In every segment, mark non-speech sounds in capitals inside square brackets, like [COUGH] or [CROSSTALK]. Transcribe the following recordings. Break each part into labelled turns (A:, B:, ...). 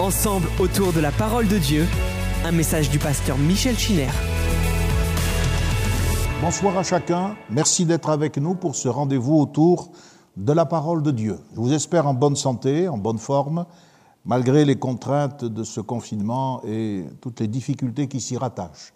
A: Ensemble autour de la parole de Dieu, un message du pasteur Michel Chiner.
B: Bonsoir à chacun, merci d'être avec nous pour ce rendez-vous autour de la parole de Dieu. Je vous espère en bonne santé, en bonne forme, malgré les contraintes de ce confinement et toutes les difficultés qui s'y rattachent.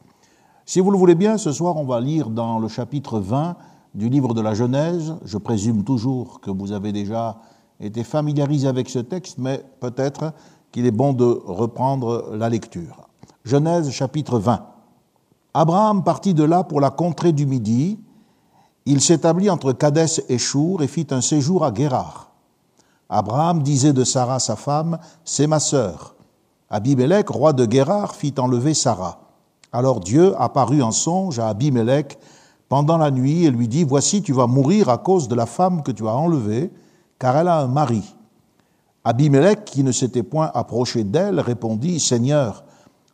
B: Si vous le voulez bien, ce soir, on va lire dans le chapitre 20 du livre de la Genèse. Je présume toujours que vous avez déjà été familiarisé avec ce texte, mais peut-être qu'il est bon de reprendre la lecture. Genèse chapitre 20. Abraham partit de là pour la contrée du Midi. Il s'établit entre Cadès et Chour et fit un séjour à Guérard. Abraham disait de Sarah sa femme, C'est ma sœur. Abimelech, roi de Guérard, fit enlever Sarah. Alors Dieu apparut en songe à Abimelech pendant la nuit et lui dit, Voici, tu vas mourir à cause de la femme que tu as enlevée, car elle a un mari. Abimelech, qui ne s'était point approché d'elle, répondit, Seigneur,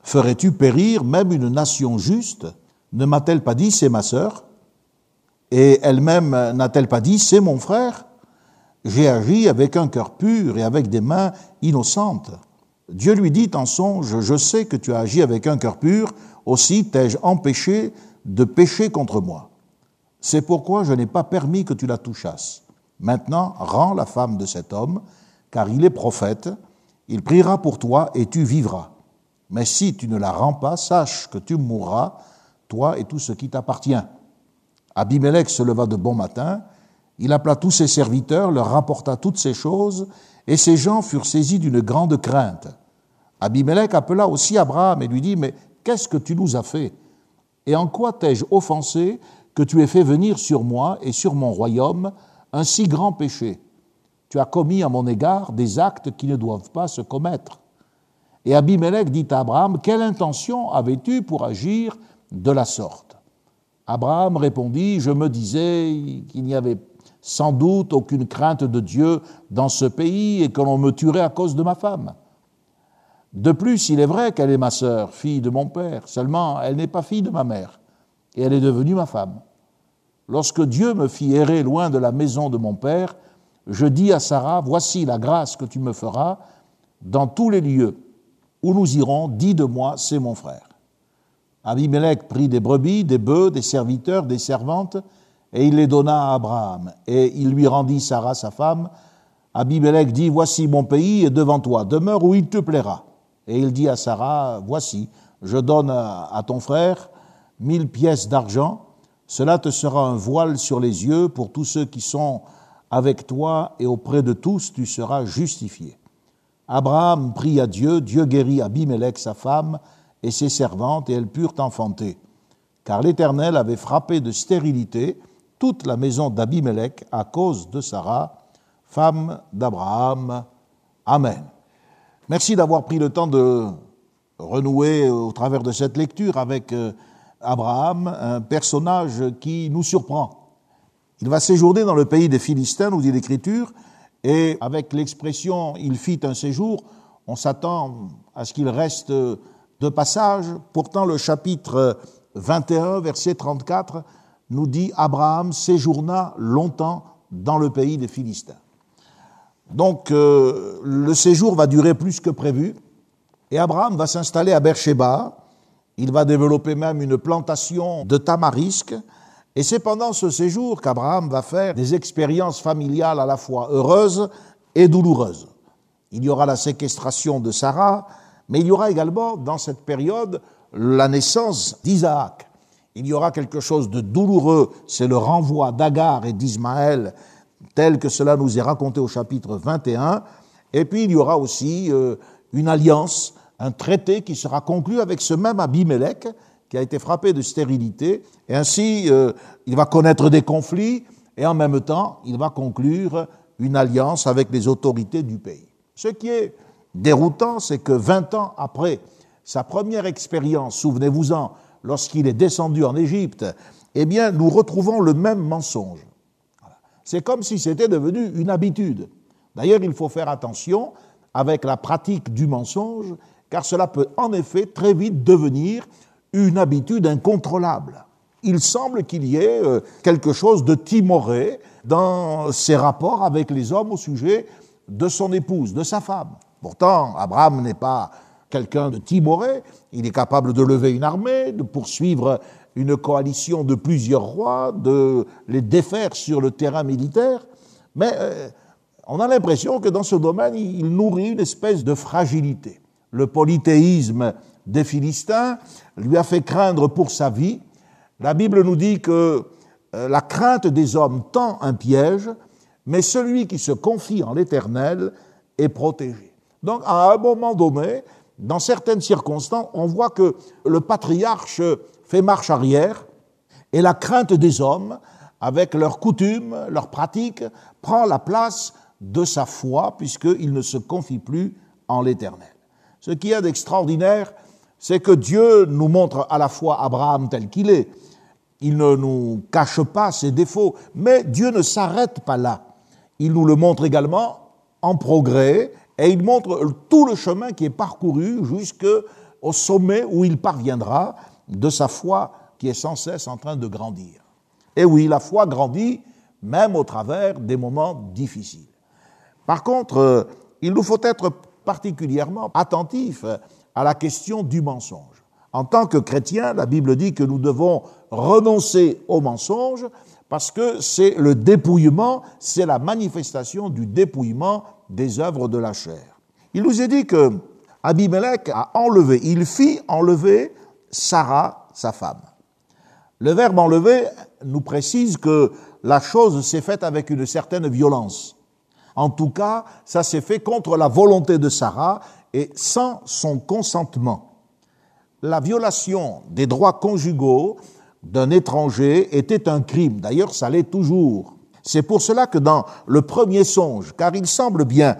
B: ferais-tu périr même une nation juste? Ne m'a-t-elle pas dit, c'est ma sœur? Et elle-même n'a-t-elle pas dit, c'est mon frère? J'ai agi avec un cœur pur et avec des mains innocentes. Dieu lui dit en songe, Je sais que tu as agi avec un cœur pur, aussi t'ai-je empêché de pécher contre moi. C'est pourquoi je n'ai pas permis que tu la touchasses. Maintenant, rends la femme de cet homme, car il est prophète, il priera pour toi et tu vivras. Mais si tu ne la rends pas, sache que tu mourras, toi et tout ce qui t'appartient. Abimelech se leva de bon matin, il appela tous ses serviteurs, leur rapporta toutes ces choses, et ces gens furent saisis d'une grande crainte. Abimelech appela aussi Abraham et lui dit, Mais qu'est-ce que tu nous as fait? Et en quoi t'ai-je offensé que tu aies fait venir sur moi et sur mon royaume un si grand péché Tu as commis à mon égard des actes qui ne doivent pas se commettre. Et Abimelech dit à Abraham, Quelle intention avais-tu pour agir de la sorte? Abraham répondit, Je me disais qu'il n'y avait sans doute aucune crainte de Dieu dans ce pays et que l'on me tuerait à cause de ma femme. De plus, il est vrai qu'elle est ma sœur, fille de mon père, seulement elle n'est pas fille de ma mère, et elle est devenue ma femme. Lorsque Dieu me fit errer loin de la maison de mon père, je dis à Sarah, voici la grâce que tu me feras dans tous les lieux où nous irons, dis de moi, c'est mon frère. Abimelech prit des brebis, des bœufs, des serviteurs, des servantes, et il les donna à Abraham. Et il lui rendit Sarah, sa femme. Abimelech dit, voici mon pays est devant toi, demeure où il te plaira. Et il dit à Sarah, voici, je donne à ton frère mille pièces d'argent, cela te sera un voile sur les yeux pour tous ceux qui sont avec toi, et auprès de tous tu seras justifié. Abraham prie à Dieu, Dieu guérit Abimelech, sa femme, et ses servantes, et elles purent enfanter. Car l'Éternel avait frappé de stérilité toute la maison d'Abimelech à cause de Sarah, femme d'Abraham. Amen. Merci d'avoir pris le temps de renouer au travers de cette lecture avec euh, Abraham, un personnage qui nous surprend. Il va séjourner dans le pays des Philistins, nous dit l'Écriture, et avec l'expression il fit un séjour, on s'attend à ce qu'il reste de passage. Pourtant, le chapitre 21, verset 34, nous dit Abraham séjourna longtemps dans le pays des Philistins. Donc, euh, le séjour va durer plus que prévu, et Abraham va s'installer à Beersheba. Il va développer même une plantation de tamarisques, et c'est pendant ce séjour qu'Abraham va faire des expériences familiales à la fois heureuses et douloureuses. Il y aura la séquestration de Sarah, mais il y aura également dans cette période la naissance d'Isaac. Il y aura quelque chose de douloureux, c'est le renvoi d'Agar et d'Ismaël, tel que cela nous est raconté au chapitre 21. Et puis il y aura aussi euh, une alliance, un traité qui sera conclu avec ce même Abimelech, qui a été frappé de stérilité, et ainsi euh, il va connaître des conflits, et en même temps il va conclure une alliance avec les autorités du pays. Ce qui est déroutant, c'est que 20 ans après sa première expérience, souvenez-vous-en, lorsqu'il est descendu en Égypte, eh bien, nous retrouvons le même mensonge. C'est comme si c'était devenu une habitude. D'ailleurs, il faut faire attention avec la pratique du mensonge, car cela peut en effet très vite devenir une habitude incontrôlable. Il semble qu'il y ait euh, quelque chose de timoré dans ses rapports avec les hommes au sujet de son épouse, de sa femme. Pourtant, Abraham n'est pas quelqu'un de timoré, il est capable de lever une armée, de poursuivre une coalition de plusieurs rois, de les défaire sur le terrain militaire, mais euh, on a l'impression que dans ce domaine, il nourrit une espèce de fragilité. Le polythéisme des Philistins lui a fait craindre pour sa vie. La Bible nous dit que euh, la crainte des hommes tend un piège, mais celui qui se confie en l'Éternel est protégé. Donc, à un moment donné, dans certaines circonstances, on voit que le patriarche fait marche arrière et la crainte des hommes, avec leurs coutumes, leurs pratiques, prend la place de sa foi puisqu'il ne se confie plus en l'Éternel. Ce qui est d'extraordinaire, c'est que Dieu nous montre à la fois Abraham tel qu'il est, il ne nous cache pas ses défauts, mais Dieu ne s'arrête pas là. Il nous le montre également en progrès et il montre tout le chemin qui est parcouru jusqu'au sommet où il parviendra de sa foi qui est sans cesse en train de grandir. Et oui, la foi grandit même au travers des moments difficiles. Par contre, euh, il nous faut être particulièrement attentifs à la question du mensonge. En tant que chrétiens, la Bible dit que nous devons renoncer au mensonge parce que c'est le dépouillement, c'est la manifestation du dépouillement des œuvres de la chair. Il nous est dit que Abimelech a enlevé, il fit enlever Sarah, sa femme. Le verbe enlever nous précise que la chose s'est faite avec une certaine violence. En tout cas, ça s'est fait contre la volonté de Sarah et sans son consentement. La violation des droits conjugaux d'un étranger était un crime. D'ailleurs, ça l'est toujours. C'est pour cela que dans le premier songe, car il semble bien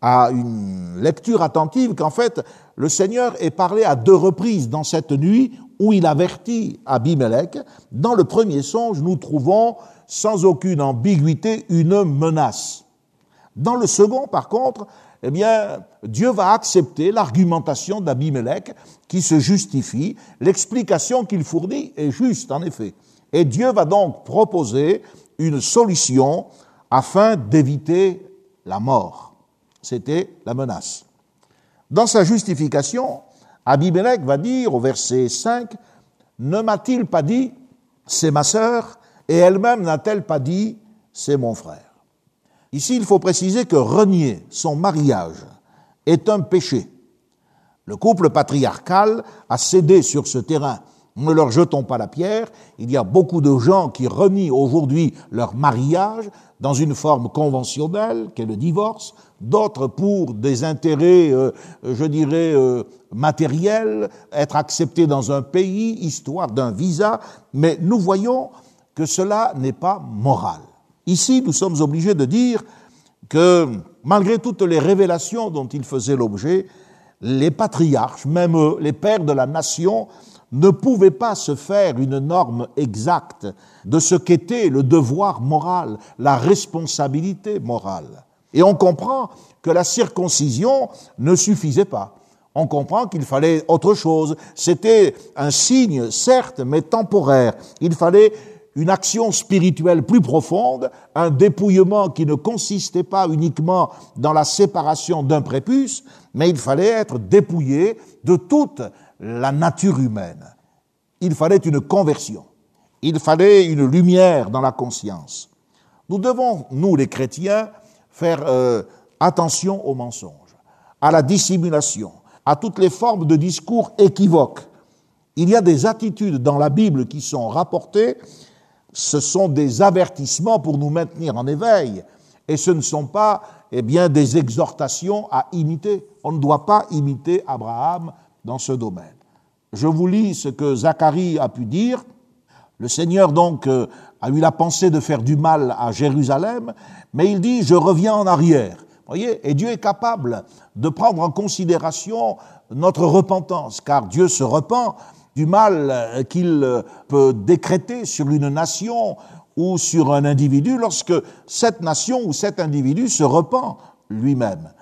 B: à une lecture attentive qu'en fait, le Seigneur est parlé à deux reprises dans cette nuit où il avertit Abimelech. Dans le premier songe, nous trouvons sans aucune ambiguïté une menace. Dans le second, par contre, eh Dieu va accepter l'argumentation d'Abimelech qui se justifie. L'explication qu'il fournit est juste, en effet. Et Dieu va donc proposer une solution afin d'éviter la mort. C'était la menace. Dans sa justification, Abimelech va dire au verset 5, Ne m'a-t-il pas dit, c'est ma sœur, et elle-même n'a-t-elle pas dit, c'est mon frère? Ici, il faut préciser que renier son mariage est un péché. Le couple patriarcal a cédé sur ce terrain. Ne leur jetons pas la pierre. Il y a beaucoup de gens qui renient aujourd'hui leur mariage dans une forme conventionnelle, qu'est le divorce, d'autres pour des intérêts, euh, je dirais, euh, matériels, être acceptés dans un pays, histoire d'un visa, mais nous voyons que cela n'est pas moral. Ici, nous sommes obligés de dire que malgré toutes les révélations dont ils faisaient l'objet, les patriarches, même eux, les pères de la nation, ne pouvaient pas se faire une norme exacte de ce qu'était le devoir moral, la responsabilité morale. Et on comprend que la circoncision ne suffisait pas. On comprend qu'il fallait autre chose. C'était un signe, certes, mais temporaire. Il fallait une action spirituelle plus profonde, un dépouillement qui ne consistait pas uniquement dans la séparation d'un prépuce, mais il fallait être dépouillé de toute la nature humaine. Il fallait une conversion. Il fallait une lumière dans la conscience. Nous devons, nous les chrétiens, faire euh, attention aux mensonges, à la dissimulation, à toutes les formes de discours équivoques. Il y a des attitudes dans la Bible qui sont rapportées ce sont des avertissements pour nous maintenir en éveil, et ce ne sont pas eh bien, des exhortations à imiter. On ne doit pas imiter Abraham dans ce domaine. Je vous lis ce que Zacharie a pu dire. Le Seigneur donc euh, a eu la pensée de faire du mal à Jérusalem, mais il dit, je reviens en arrière. Voyez, et Dieu est capable de prendre en considération notre repentance, car Dieu se repent du mal euh, qu'il euh, peut décréter sur une nation ou sur un individu lorsque cette nation ou cet individu se repent lui-même.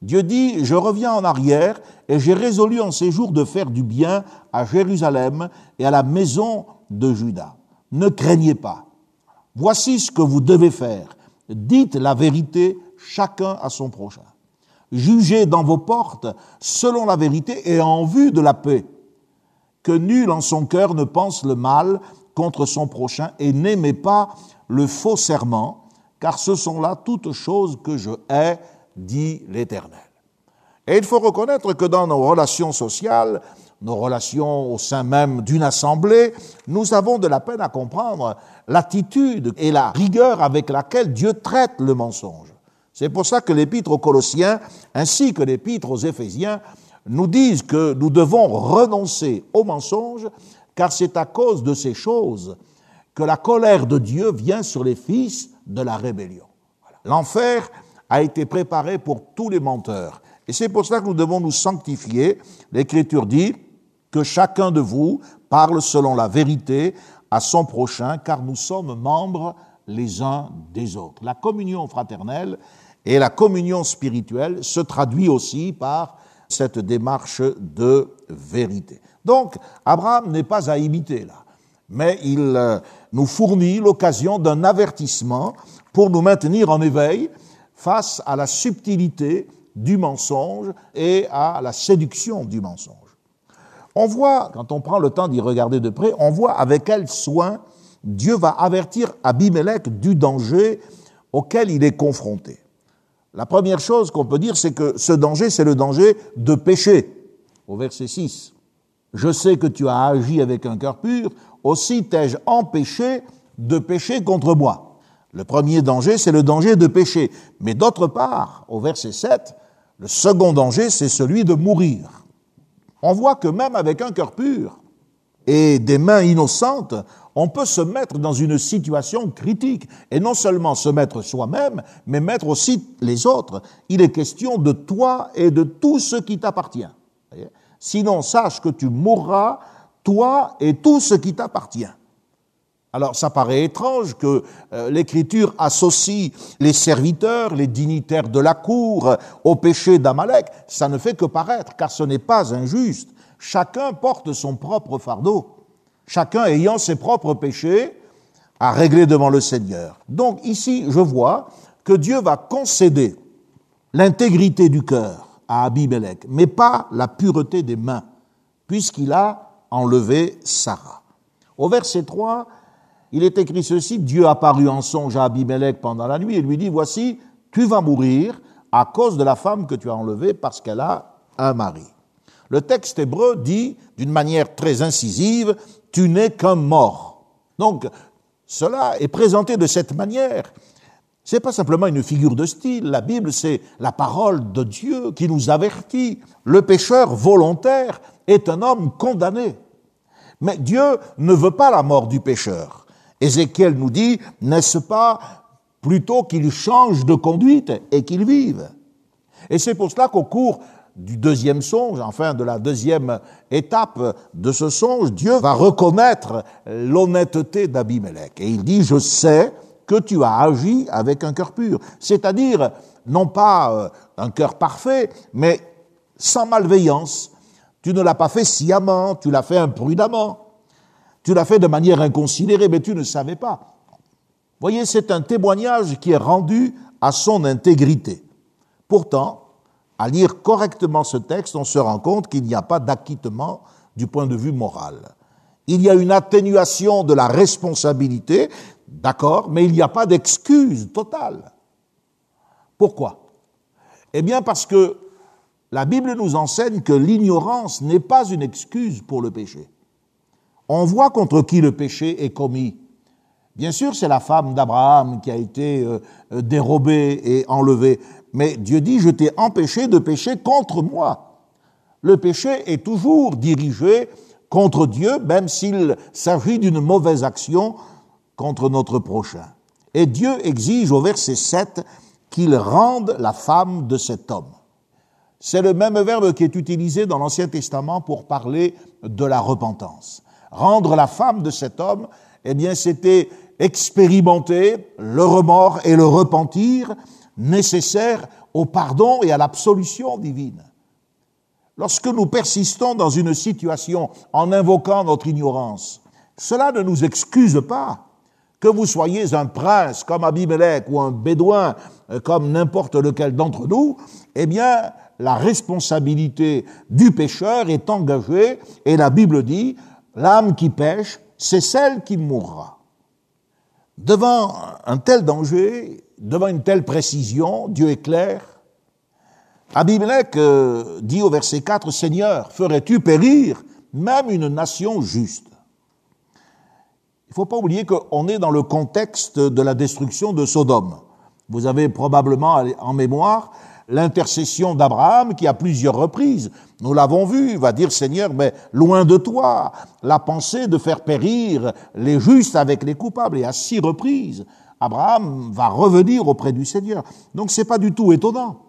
B: Dieu dit, je reviens en arrière et j'ai résolu en ces jours de faire du bien à Jérusalem et à la maison de Juda. Ne craignez pas. Voici ce que vous devez faire. Dites la vérité chacun à son prochain. Jugez dans vos portes selon la vérité et en vue de la paix. Que nul en son cœur ne pense le mal contre son prochain et n'aimez pas le faux serment, car ce sont là toutes choses que je hais, dit l'Éternel. Et il faut reconnaître que dans nos relations sociales, nos relations au sein même d'une assemblée, nous avons de la peine à comprendre l'attitude et la rigueur avec laquelle Dieu traite le mensonge. C'est pour ça que l'épître aux Colossiens, ainsi que l'épître aux Éphésiens, nous disent que nous devons renoncer au mensonge, car c'est à cause de ces choses que la colère de Dieu vient sur les fils de la rébellion. L'enfer a été préparé pour tous les menteurs. Et c'est pour cela que nous devons nous sanctifier. L'Écriture dit que chacun de vous parle selon la vérité à son prochain, car nous sommes membres les uns des autres. La communion fraternelle et la communion spirituelle se traduit aussi par cette démarche de vérité. Donc, Abraham n'est pas à imiter là, mais il euh, nous fournit l'occasion d'un avertissement pour nous maintenir en éveil face à la subtilité du mensonge et à la séduction du mensonge. On voit, quand on prend le temps d'y regarder de près, on voit avec quel soin Dieu va avertir Abimelech du danger auquel il est confronté. La première chose qu'on peut dire, c'est que ce danger, c'est le danger de péché. Au verset 6. Je sais que tu as agi avec un cœur pur, aussi t'ai-je empêché de pécher contre moi. Le premier danger, c'est le danger de pécher. Mais d'autre part, au verset 7, le second danger, c'est celui de mourir. On voit que même avec un cœur pur et des mains innocentes, on peut se mettre dans une situation critique, et non seulement se mettre soi-même, mais mettre aussi les autres. Il est question de toi et de tout ce qui t'appartient. Sinon, sache que tu mourras, toi et tout ce qui t'appartient. Alors ça paraît étrange que euh, l'Écriture associe les serviteurs, les dignitaires de la cour au péché d'Amalek. Ça ne fait que paraître, car ce n'est pas injuste. Chacun porte son propre fardeau chacun ayant ses propres péchés à régler devant le Seigneur. Donc ici, je vois que Dieu va concéder l'intégrité du cœur à Abimelech, mais pas la pureté des mains, puisqu'il a enlevé Sarah. Au verset 3, il est écrit ceci, Dieu apparut en songe à Abimelech pendant la nuit et lui dit, voici, tu vas mourir à cause de la femme que tu as enlevée parce qu'elle a un mari. Le texte hébreu dit d'une manière très incisive, tu n'es qu'un mort. Donc, cela est présenté de cette manière. Ce n'est pas simplement une figure de style. La Bible, c'est la parole de Dieu qui nous avertit. Le pécheur volontaire est un homme condamné. Mais Dieu ne veut pas la mort du pécheur. Ézéchiel nous dit, n'est-ce pas plutôt qu'il change de conduite et qu'il vive? Et c'est pour cela qu'au cours du deuxième songe, enfin de la deuxième étape de ce songe, Dieu va reconnaître l'honnêteté d'Abimelech. Et il dit, je sais que tu as agi avec un cœur pur. C'est-à-dire, non pas euh, un cœur parfait, mais sans malveillance. Tu ne l'as pas fait sciemment, tu l'as fait imprudemment. Tu l'as fait de manière inconsidérée, mais tu ne savais pas. Voyez, c'est un témoignage qui est rendu à son intégrité. Pourtant, à lire correctement ce texte, on se rend compte qu'il n'y a pas d'acquittement du point de vue moral. Il y a une atténuation de la responsabilité, d'accord, mais il n'y a pas d'excuse totale. Pourquoi? Eh bien parce que la Bible nous enseigne que l'ignorance n'est pas une excuse pour le péché. On voit contre qui le péché est commis. Bien sûr, c'est la femme d'Abraham qui a été euh, dérobée et enlevée, mais Dieu dit, je t'ai empêché de pécher contre moi. Le péché est toujours dirigé contre Dieu, même s'il s'agit d'une mauvaise action contre notre prochain. Et Dieu exige au verset 7 qu'il rende la femme de cet homme. C'est le même verbe qui est utilisé dans l'Ancien Testament pour parler de la repentance. Rendre la femme de cet homme, eh bien, c'était expérimenter le remords et le repentir nécessaire au pardon et à l'absolution divine. Lorsque nous persistons dans une situation en invoquant notre ignorance, cela ne nous excuse pas. Que vous soyez un prince comme Abimelech ou un bédouin euh, comme n'importe lequel d'entre nous, eh bien, la responsabilité du pécheur est engagée et la Bible dit, l'âme qui pêche, c'est celle qui mourra. Devant un tel danger, devant une telle précision, Dieu est clair. Abimelech euh, dit au verset 4, Seigneur, ferais-tu périr même une nation juste? Il ne faut pas oublier qu'on est dans le contexte de la destruction de Sodome. Vous avez probablement en mémoire l'intercession d'Abraham qui à plusieurs reprises, nous l'avons vu, va dire Seigneur, mais loin de toi la pensée de faire périr les justes avec les coupables. Et à six reprises, Abraham va revenir auprès du Seigneur. Donc c'est pas du tout étonnant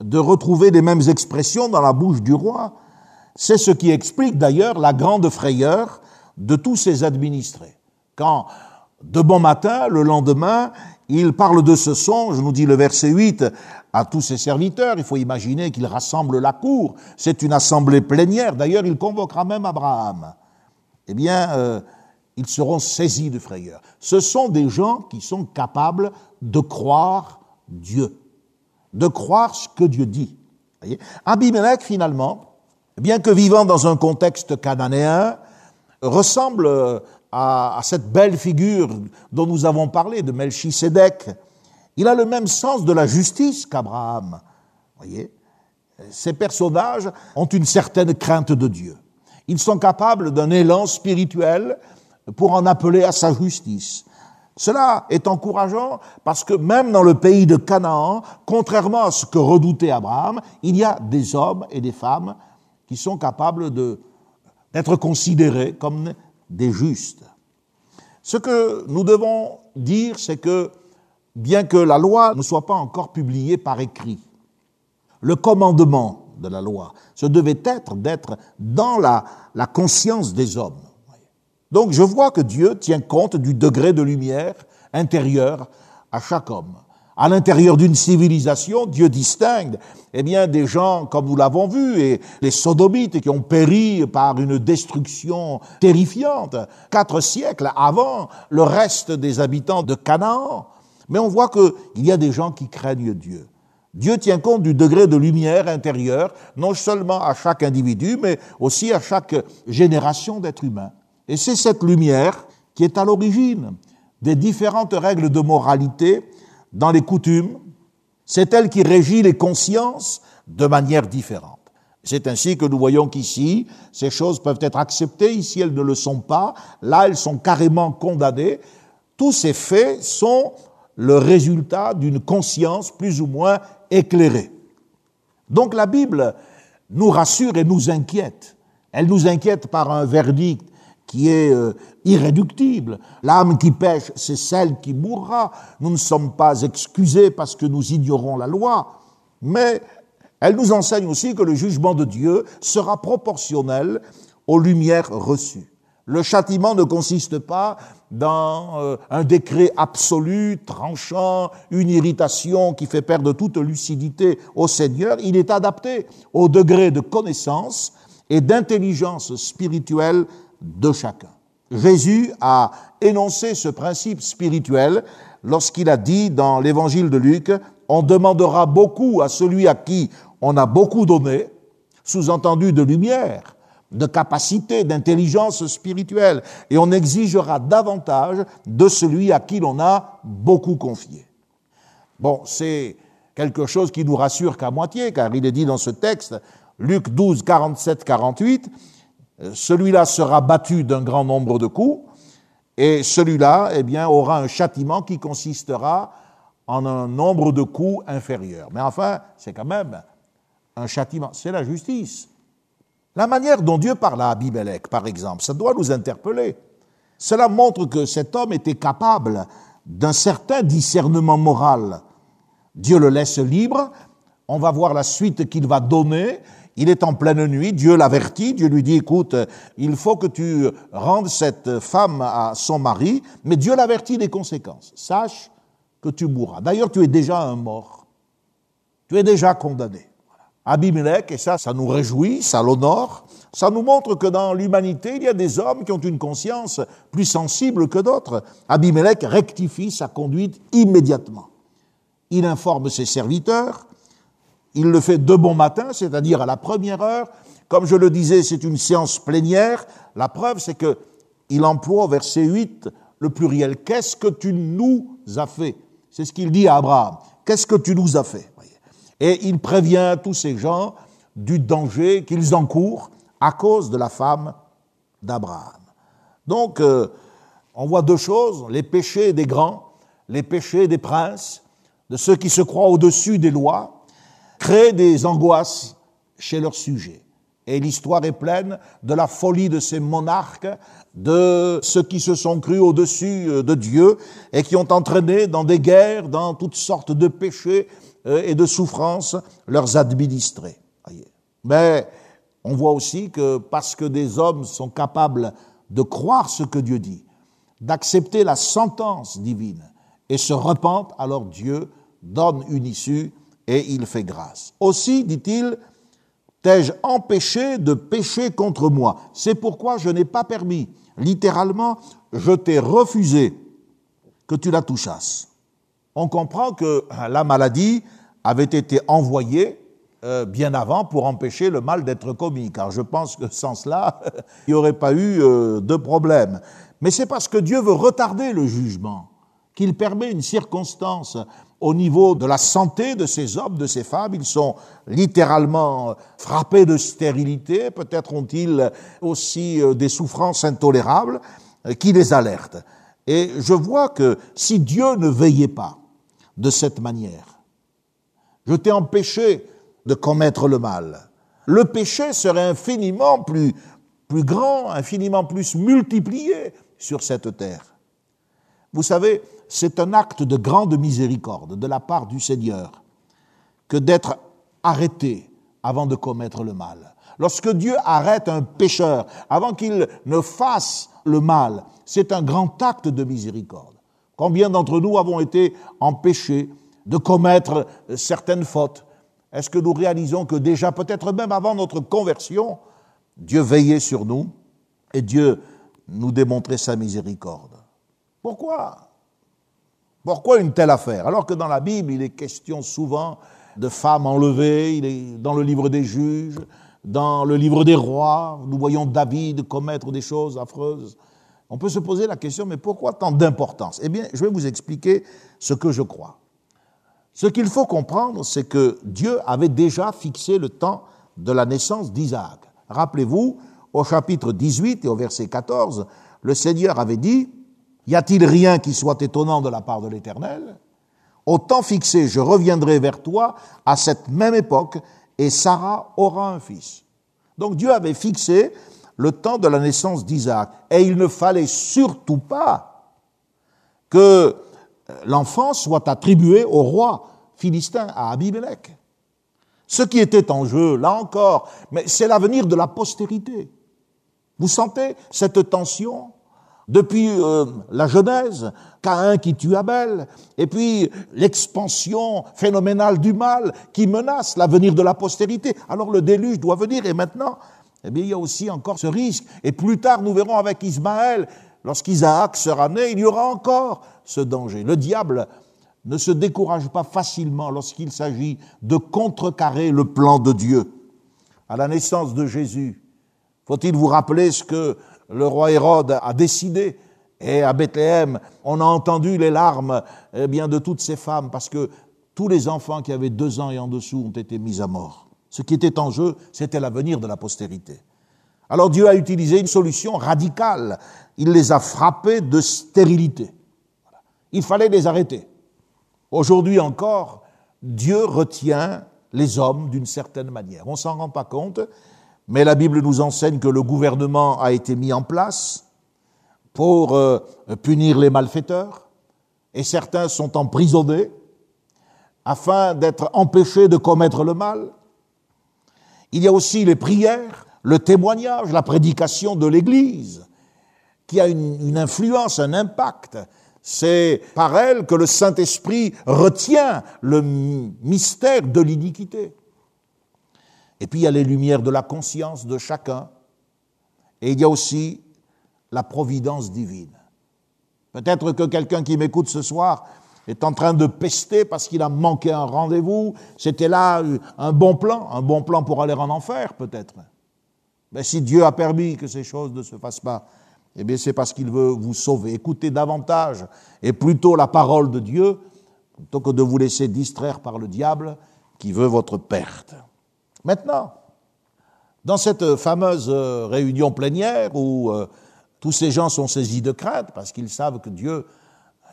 B: de retrouver les mêmes expressions dans la bouche du roi. C'est ce qui explique d'ailleurs la grande frayeur de tous ses administrés. Quand, de bon matin, le lendemain, il parle de ce songe, nous dit le verset 8, à tous ses serviteurs. Il faut imaginer qu'il rassemble la cour. C'est une assemblée plénière. D'ailleurs, il convoquera même Abraham. Eh bien, euh, ils seront saisis de frayeur. Ce sont des gens qui sont capables de croire Dieu, de croire ce que Dieu dit. Abimelech, finalement, bien que vivant dans un contexte cananéen, ressemble à, cette belle figure dont nous avons parlé, de Melchisédek. Il a le même sens de la justice qu'Abraham. Voyez? Ces personnages ont une certaine crainte de Dieu. Ils sont capables d'un élan spirituel pour en appeler à sa justice. Cela est encourageant parce que même dans le pays de Canaan, contrairement à ce que redoutait Abraham, il y a des hommes et des femmes qui sont capables d'être considérés comme des justes. Ce que nous devons dire, c'est que bien que la loi ne soit pas encore publiée par écrit, le commandement de la loi, ce devait être d'être dans la, la conscience des hommes. Donc je vois que Dieu tient compte du degré de lumière intérieur à chaque homme à l'intérieur d'une civilisation, Dieu distingue eh bien, des gens, comme nous l'avons vu, et les sodomites qui ont péri par une destruction terrifiante, quatre siècles avant le reste des habitants de Canaan. Mais on voit qu'il y a des gens qui craignent Dieu. Dieu tient compte du degré de lumière intérieure, non seulement à chaque individu, mais aussi à chaque génération d'êtres humains. Et c'est cette lumière qui est à l'origine des différentes règles de moralité dans les coutumes, c'est elle qui régit les consciences de manière différente. C'est ainsi que nous voyons qu'ici, ces choses peuvent être acceptées, ici elles ne le sont pas, là elles sont carrément condamnées. Tous ces faits sont le résultat d'une conscience plus ou moins éclairée. Donc la Bible nous rassure et nous inquiète. Elle nous inquiète par un verdict qui est euh, irréductible. L'âme qui pêche, c'est celle qui mourra. Nous ne sommes pas excusés parce que nous ignorons la loi, mais elle nous enseigne aussi que le jugement de Dieu sera proportionnel aux lumières reçues. Le châtiment ne consiste pas dans euh, un décret absolu, tranchant, une irritation qui fait perdre toute lucidité au Seigneur. Il est adapté au degré de connaissance et d'intelligence spirituelle de chacun. Jésus a énoncé ce principe spirituel lorsqu'il a dit dans l'évangile de Luc, on demandera beaucoup à celui à qui on a beaucoup donné, sous-entendu de lumière, de capacité, d'intelligence spirituelle, et on exigera davantage de celui à qui l'on a beaucoup confié. Bon, c'est quelque chose qui nous rassure qu'à moitié, car il est dit dans ce texte, Luc 12, 47, 48, celui-là sera battu d'un grand nombre de coups, et celui-là, eh bien, aura un châtiment qui consistera en un nombre de coups inférieur. Mais enfin, c'est quand même un châtiment, c'est la justice. La manière dont Dieu parle à Abimelech, par exemple, ça doit nous interpeller. Cela montre que cet homme était capable d'un certain discernement moral. Dieu le laisse libre, on va voir la suite qu'il va donner, il est en pleine nuit, Dieu l'avertit, Dieu lui dit, écoute, il faut que tu rendes cette femme à son mari, mais Dieu l'avertit des conséquences. Sache que tu mourras. D'ailleurs, tu es déjà un mort. Tu es déjà condamné. Abimelech, et ça, ça nous réjouit, ça l'honore, ça nous montre que dans l'humanité, il y a des hommes qui ont une conscience plus sensible que d'autres. Abimelech rectifie sa conduite immédiatement. Il informe ses serviteurs, il le fait de bon matin, c'est-à-dire à la première heure. Comme je le disais, c'est une séance plénière. La preuve, c'est que il emploie au verset 8 le pluriel. Qu'est-ce que tu nous as fait? C'est ce qu'il dit à Abraham. Qu'est-ce que tu nous as fait? Et il prévient tous ces gens du danger qu'ils encourent à cause de la femme d'Abraham. Donc, euh, on voit deux choses, les péchés des grands, les péchés des princes, de ceux qui se croient au-dessus des lois, créent des angoisses chez leurs sujets. Et l'histoire est pleine de la folie de ces monarques, de ceux qui se sont crus au-dessus euh, de Dieu et qui ont entraîné dans des guerres, dans toutes sortes de péchés euh, et de souffrances leurs administrés. Mais on voit aussi que parce que des hommes sont capables de croire ce que Dieu dit, d'accepter la sentence divine et se repentent, alors Dieu donne une issue et il fait grâce. Aussi, dit-il, t'ai-je empêché de pécher contre moi? C'est pourquoi je n'ai pas permis, littéralement, je t'ai refusé que tu la touchasses. On comprend que la maladie avait été envoyée euh, bien avant pour empêcher le mal d'être commis, car je pense que sans cela, [LAUGHS] il n'y aurait pas eu euh, de problème. Mais c'est parce que Dieu veut retarder le jugement qu'il permet une circonstance au niveau de la santé de ces hommes, de ces femmes. Ils sont littéralement frappés de stérilité, peut-être ont-ils aussi euh, des souffrances intolérables qui les alertent. Et je vois que si Dieu ne veillait pas de cette manière, je t'ai empêché de commettre le mal. Le péché serait infiniment plus, plus grand, infiniment plus multiplié sur cette terre. Vous savez, c'est un acte de grande miséricorde de la part du Seigneur que d'être arrêté avant de commettre le mal. Lorsque Dieu arrête un pécheur avant qu'il ne fasse le mal, c'est un grand acte de miséricorde. Combien d'entre nous avons été empêchés de commettre certaines fautes? Est-ce que nous réalisons que déjà, peut-être même avant notre conversion, Dieu veillait sur nous et Dieu nous démontrait sa miséricorde? Pourquoi? Pourquoi une telle affaire? Alors que dans la Bible, il est question souvent de femmes enlevées, dans le livre des juges, dans le livre des rois, nous voyons David commettre des choses affreuses. On peut se poser la question, mais pourquoi tant d'importance? Eh bien, je vais vous expliquer ce que je crois. Ce qu'il faut comprendre, c'est que Dieu avait déjà fixé le temps de la naissance d'Isaac. Rappelez-vous, au chapitre 18 et au verset 14, le Seigneur avait dit, Y a-t-il rien qui soit étonnant de la part de l'Éternel? Au temps fixé, je reviendrai vers toi à cette même époque, et Sarah aura un fils. Donc Dieu avait fixé le temps de la naissance d'Isaac, et il ne fallait surtout pas que l'enfant soit attribué au roi philistin, à Abimelech. Ce qui était en jeu, là encore, mais c'est l'avenir de la postérité. Vous sentez cette tension? Depuis euh, la Genèse, Caïn qui tue Abel, et puis l'expansion phénoménale du mal qui menace l'avenir de la postérité. Alors le déluge doit venir, et maintenant, eh bien, il y a aussi encore ce risque. Et plus tard, nous verrons avec Ismaël, lorsqu'Isaac sera né, il y aura encore ce danger. Le diable ne se décourage pas facilement lorsqu'il s'agit de contrecarrer le plan de Dieu. À la naissance de Jésus, faut-il vous rappeler ce que le roi Hérode a décidé Et à Bethléem, on a entendu les larmes eh bien, de toutes ces femmes parce que tous les enfants qui avaient deux ans et en dessous ont été mis à mort. Ce qui était en jeu, c'était l'avenir de la postérité. Alors Dieu a utilisé une solution radicale. Il les a frappés de stérilité. Il fallait les arrêter. Aujourd'hui encore, Dieu retient les hommes d'une certaine manière. On s'en rend pas compte, mais la Bible nous enseigne que le gouvernement a été mis en place pour euh, punir les malfaiteurs, et certains sont emprisonnés afin d'être empêchés de commettre le mal. Il y a aussi les prières, le témoignage, la prédication de l'Église, qui a une, une influence, un impact c'est par elle que le Saint-Esprit retient le mystère de l'iniquité. Et puis il y a les lumières de la conscience de chacun. Et il y a aussi la providence divine. Peut-être que quelqu'un qui m'écoute ce soir est en train de pester parce qu'il a manqué un rendez-vous. C'était là un bon plan, un bon plan pour aller en enfer peut-être. Mais si Dieu a permis que ces choses ne se fassent pas, eh bien c'est parce qu'il veut vous sauver. Écoutez davantage et plutôt la parole de Dieu plutôt que de vous laisser distraire par le diable qui veut votre perte. Maintenant, dans cette fameuse euh, réunion plénière où euh, tous ces gens sont saisis de crainte parce qu'ils savent que Dieu...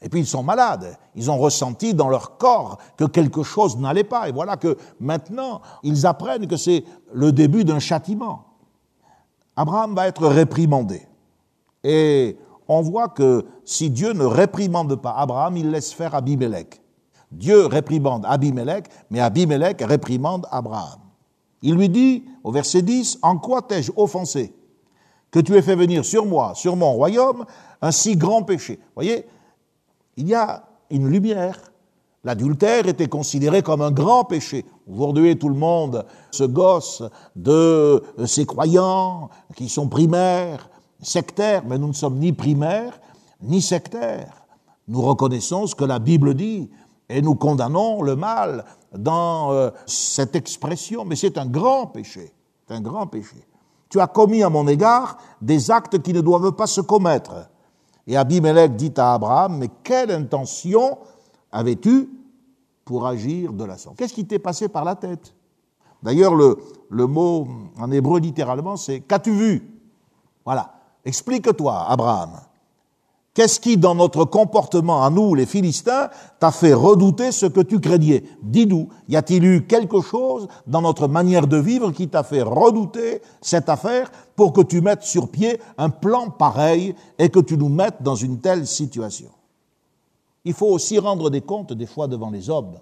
B: Et puis ils sont malades. Ils ont ressenti dans leur corps que quelque chose n'allait pas. Et voilà que maintenant, ils apprennent que c'est le début d'un châtiment. Abraham va être réprimandé. Et on voit que si Dieu ne réprimande pas Abraham, il laisse faire Abimelech. Dieu réprimande Abimelech, mais Abimelech réprimande Abraham. Il lui dit, au verset 10, En quoi t'ai-je offensé Que tu aies fait venir sur moi, sur mon royaume, un si grand péché? Vous voyez, il y a une lumière. L'adultère était considéré comme un grand péché. Aujourd'hui, tout le monde se gosse de ces croyants qui sont primaires, sectaires, mais nous ne sommes ni primaires ni sectaires. Nous reconnaissons ce que la Bible dit et nous condamnons le mal dans euh, cette expression, mais c'est un grand péché. Un grand péché. Tu as commis à mon égard des actes qui ne doivent pas se commettre. Et Abimelech dit à Abraham, mais quelle intention avais-tu pour agir de la sorte? Qu'est-ce qui t'est passé par la tête? D'ailleurs, le, le mot en hébreu littéralement, c'est qu'as-tu vu? Voilà. Explique-toi, Abraham. Qu'est-ce qui, dans notre comportement à nous, les Philistins, t'a fait redouter ce que tu craignais? Dis-nous, y a-t-il eu quelque chose dans notre manière de vivre qui t'a fait redouter cette affaire pour que tu mettes sur pied un plan pareil et que tu nous mettes dans une telle situation? Il faut aussi rendre des comptes des fois devant les hommes.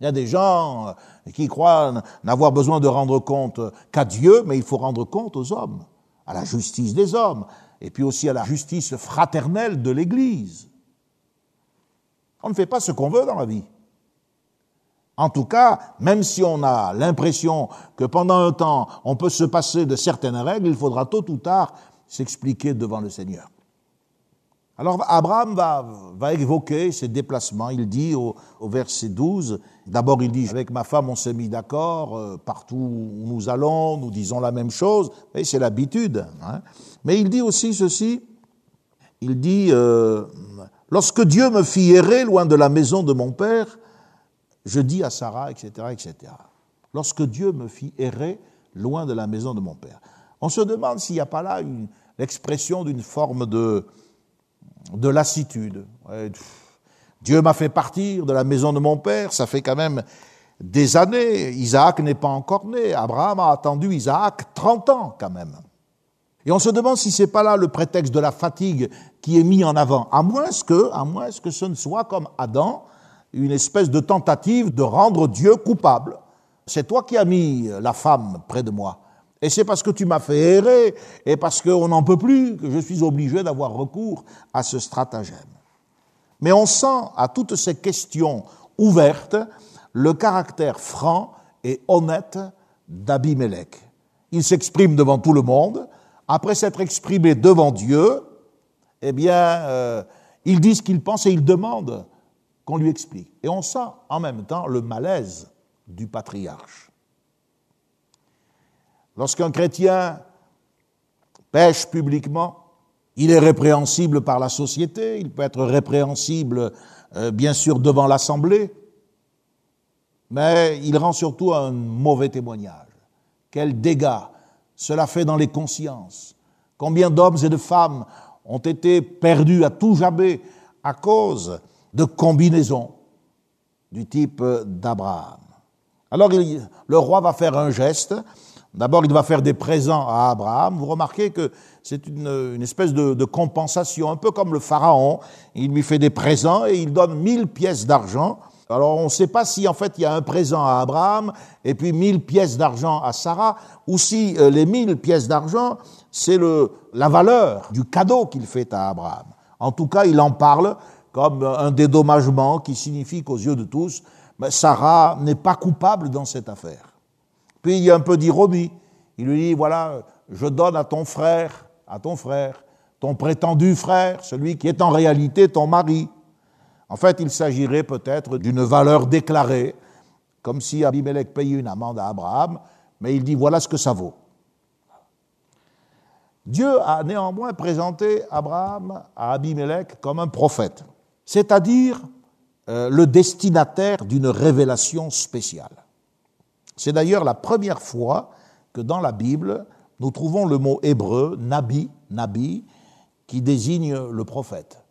B: Il y a des gens euh, qui croient n'avoir besoin de rendre compte qu'à Dieu, mais il faut rendre compte aux hommes, à la justice des hommes, et puis aussi à la justice fraternelle de l'Église. On ne fait pas ce qu'on veut dans la vie. En tout cas, même si on a l'impression que pendant un temps on peut se passer de certaines règles, il faudra tôt ou tard s'expliquer devant le Seigneur. Alors Abraham va, évoquer ses déplacements. Il dit au, verset 12, d'abord il dit, avec ma femme on s'est mis d'accord, euh, partout où nous allons, nous disons la même chose, et c'est l'habitude. Hein. Mais il dit aussi ceci, il dit, euh, lorsque Dieu me fit errer loin de la maison de mon père, je dis à Sarah, etc., etc. Lorsque Dieu me fit errer loin de la maison de mon père. On se demande s'il n'y a pas là l'expression d'une forme de, de lassitude. Dieu m'a fait partir de la maison de mon père, ça fait quand même des années. Isaac n'est pas encore né. Abraham a attendu Isaac 30 ans quand même. Et on se demande si c'est pas là le prétexte de la fatigue qui est mis en avant, à moins que, à moins que ce ne soit comme Adam, une espèce de tentative de rendre Dieu coupable. C'est toi qui as mis la femme près de moi. Et c'est parce que tu m'as fait errer et parce qu'on n'en peut plus que je suis obligé d'avoir recours à ce stratagème. Mais on sent à toutes ces questions ouvertes le caractère franc et honnête d'Abimelech. Il s'exprime devant tout le monde. Après s'être exprimé devant Dieu, eh bien, euh, il dit ce qu'il pense et il demande qu'on lui explique. Et on sent en même temps le malaise du patriarche. Lorsqu'un chrétien pêche publiquement, il est répréhensible par la société, il peut être répréhensible euh, bien sûr devant l'Assemblée, mais il rend surtout un mauvais témoignage. Quel dégât cela fait dans les consciences. Combien d'hommes et de femmes ont été perdus à tout jamais à cause de combinaisons du type d'Abraham. Alors le roi va faire un geste D'abord, il va faire des présents à Abraham. Vous remarquez que c'est une, espèce de, compensation, un peu comme le Pharaon. Il lui fait des présents et il donne mille pièces d'argent. Alors, on ne sait pas si en fait il y a un présent à Abraham et puis mille pièces d'argent à Sarah, ou si euh, les mille pièces d'argent, c'est la valeur du cadeau qu'il fait à Abraham. En tout cas, il en parle comme un dédommagement qui signifie qu'aux yeux de tous, Sarah n'est pas coupable dans cette affaire. Puis il y a un peu d'ironie. Il lui dit, voilà, je donne à ton frère, à ton frère, ton prétendu frère, celui qui est en réalité ton mari. En fait, il s'agirait peut-être d'une valeur déclarée, comme si Abimelech payait une amende à Abraham, mais il dit voilà ce que ça vaut. Dieu a néanmoins présenté Abraham à Abimelech comme un prophète, c'est-à-dire euh, le destinataire d'une révélation spéciale. C'est d'ailleurs la première fois que dans la Bible, nous trouvons le mot hébreu, nabi, nabi, qui désigne le prophète.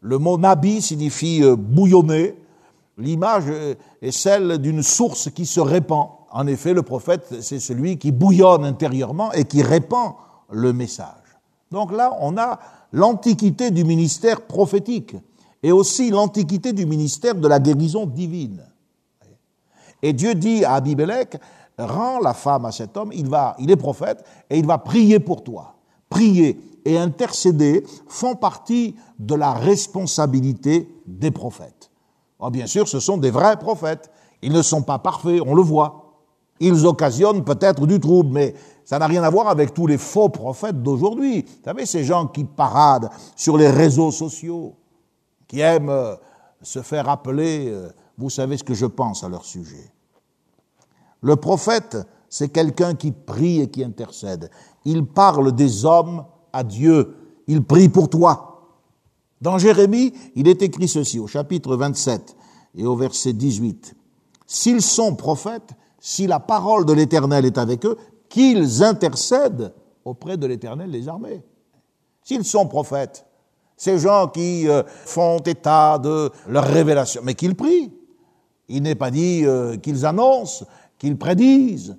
B: Le mot nabi signifie euh, bouillonner. L'image est celle d'une source qui se répand. En effet, le prophète, c'est celui qui bouillonne intérieurement et qui répand le message. Donc là, on a l'antiquité du ministère prophétique et aussi l'antiquité du ministère de la guérison divine. Et Dieu dit à Abimelech, rends la femme à cet homme, il, va, il est prophète, et il va prier pour toi. Prier et intercéder font partie de la responsabilité des prophètes. Oh, bien sûr, ce sont des vrais prophètes. Ils ne sont pas parfaits, on le voit. Ils occasionnent peut-être du trouble, mais ça n'a rien à voir avec tous les faux prophètes d'aujourd'hui. Vous savez, ces gens qui paradent sur les réseaux sociaux, qui aiment euh, se faire appeler, euh, vous savez ce que je pense à leur sujet. Le prophète, c'est quelqu'un qui prie et qui intercède. Il parle des hommes à Dieu. Il prie pour toi. Dans Jérémie, il est écrit ceci au chapitre 27 et au verset 18. S'ils sont prophètes, si la parole de l'Éternel est avec eux, qu'ils intercèdent auprès de l'Éternel des armées. S'ils sont prophètes, ces gens qui euh, font état de leur révélation, mais qu'ils prient. Il n'est pas dit euh, qu'ils annoncent, qu'ils prédisent,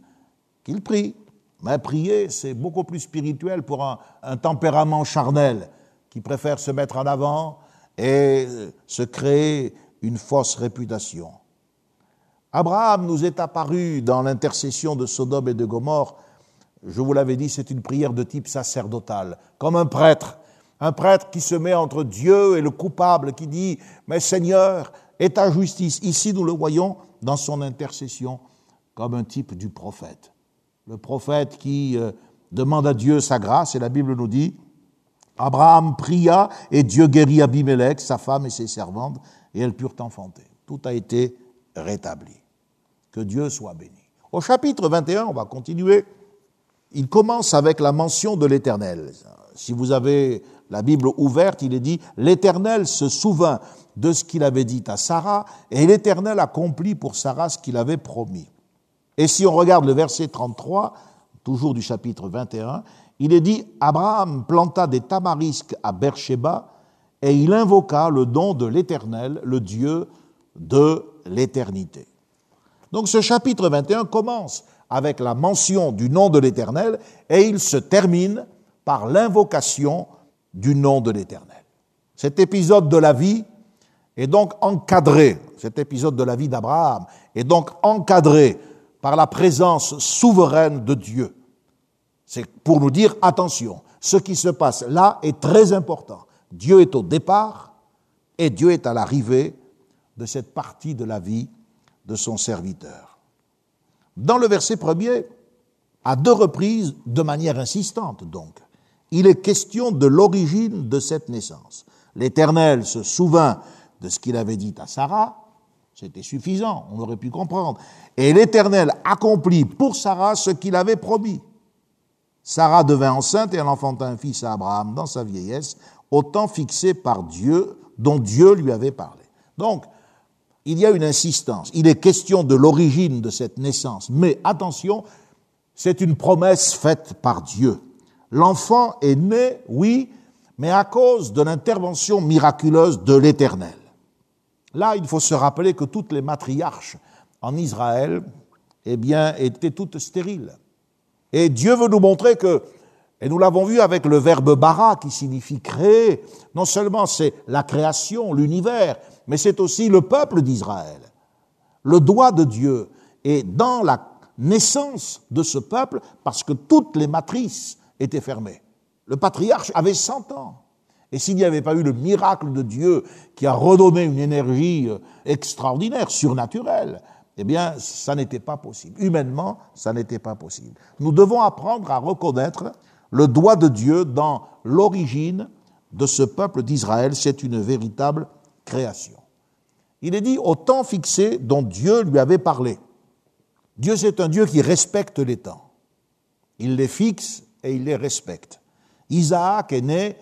B: qu'ils prient. Mais prier, c'est beaucoup plus spirituel pour un, tempérament charnel qui préfère se mettre en avant et se créer une fausse réputation. Abraham nous est apparu dans l'intercession de Sodome et de Gomorre. Je vous l'avais dit, c'est une prière de type sacerdotal, comme un prêtre. Un prêtre qui se met entre Dieu et le coupable, qui dit, mais Seigneur, et ta justice. Ici, nous le voyons dans son intercession comme un type du prophète. Le prophète qui euh, demande à Dieu sa grâce, et la Bible nous dit, Abraham pria et Dieu guérit Abimelech, sa femme et ses servantes, et elles purent enfanter. Tout a été rétabli. Que Dieu soit béni. Au chapitre 21, on va continuer. Il commence avec la mention de l'Éternel. Si vous avez la Bible ouverte, il est dit, l'Éternel se souvint de ce qu'il avait dit à Sarah, et l'Éternel accomplit pour Sarah ce qu'il avait promis. Et si on regarde le verset 33, toujours du chapitre 21, il est dit Abraham planta des tamarisques à Beersheba et il invoqua le nom de l'Éternel, le Dieu de l'éternité. Donc ce chapitre 21 commence avec la mention du nom de l'Éternel et il se termine par l'invocation du nom de l'Éternel. Cet épisode de la vie est donc encadré, cet épisode de la vie d'Abraham est donc encadré par la présence souveraine de Dieu. C'est pour nous dire, attention, ce qui se passe là est très important. Dieu est au départ et Dieu est à l'arrivée de cette partie de la vie de son serviteur. Dans le verset premier, à deux reprises, de manière insistante donc, il est question de l'origine de cette naissance. L'Éternel se souvint de ce qu'il avait dit à Sarah, c'était suffisant, on aurait pu comprendre. Et l'Éternel accomplit pour Sarah ce qu'il avait promis. Sarah devint enceinte et elle enfanta un fils à Abraham dans sa vieillesse, au temps fixé par Dieu, dont Dieu lui avait parlé. Donc, il y a une insistance. Il est question de l'origine de cette naissance. Mais attention, c'est une promesse faite par Dieu. L'enfant est né, oui, mais à cause de l'intervention miraculeuse de l'Éternel. Là, il faut se rappeler que toutes les matriarches en Israël, eh bien, étaient toutes stériles. Et Dieu veut nous montrer que, et nous l'avons vu avec le verbe bara qui signifie créer, non seulement c'est la création, l'univers, mais c'est aussi le peuple d'Israël. Le doigt de Dieu est dans la naissance de ce peuple parce que toutes les matrices étaient fermées. Le patriarche avait 100 ans. Et s'il n'y avait pas eu le miracle de Dieu qui a redonné une énergie euh, extraordinaire, surnaturelle, eh bien, ça n'était pas possible. Humainement, ça n'était pas possible. Nous devons apprendre à reconnaître le doigt de Dieu dans l'origine de ce peuple d'Israël. C'est une véritable création. Il est dit au temps fixé dont Dieu lui avait parlé. Dieu, c'est un Dieu qui respecte les temps. Il les fixe et il les respecte. Isaac est né,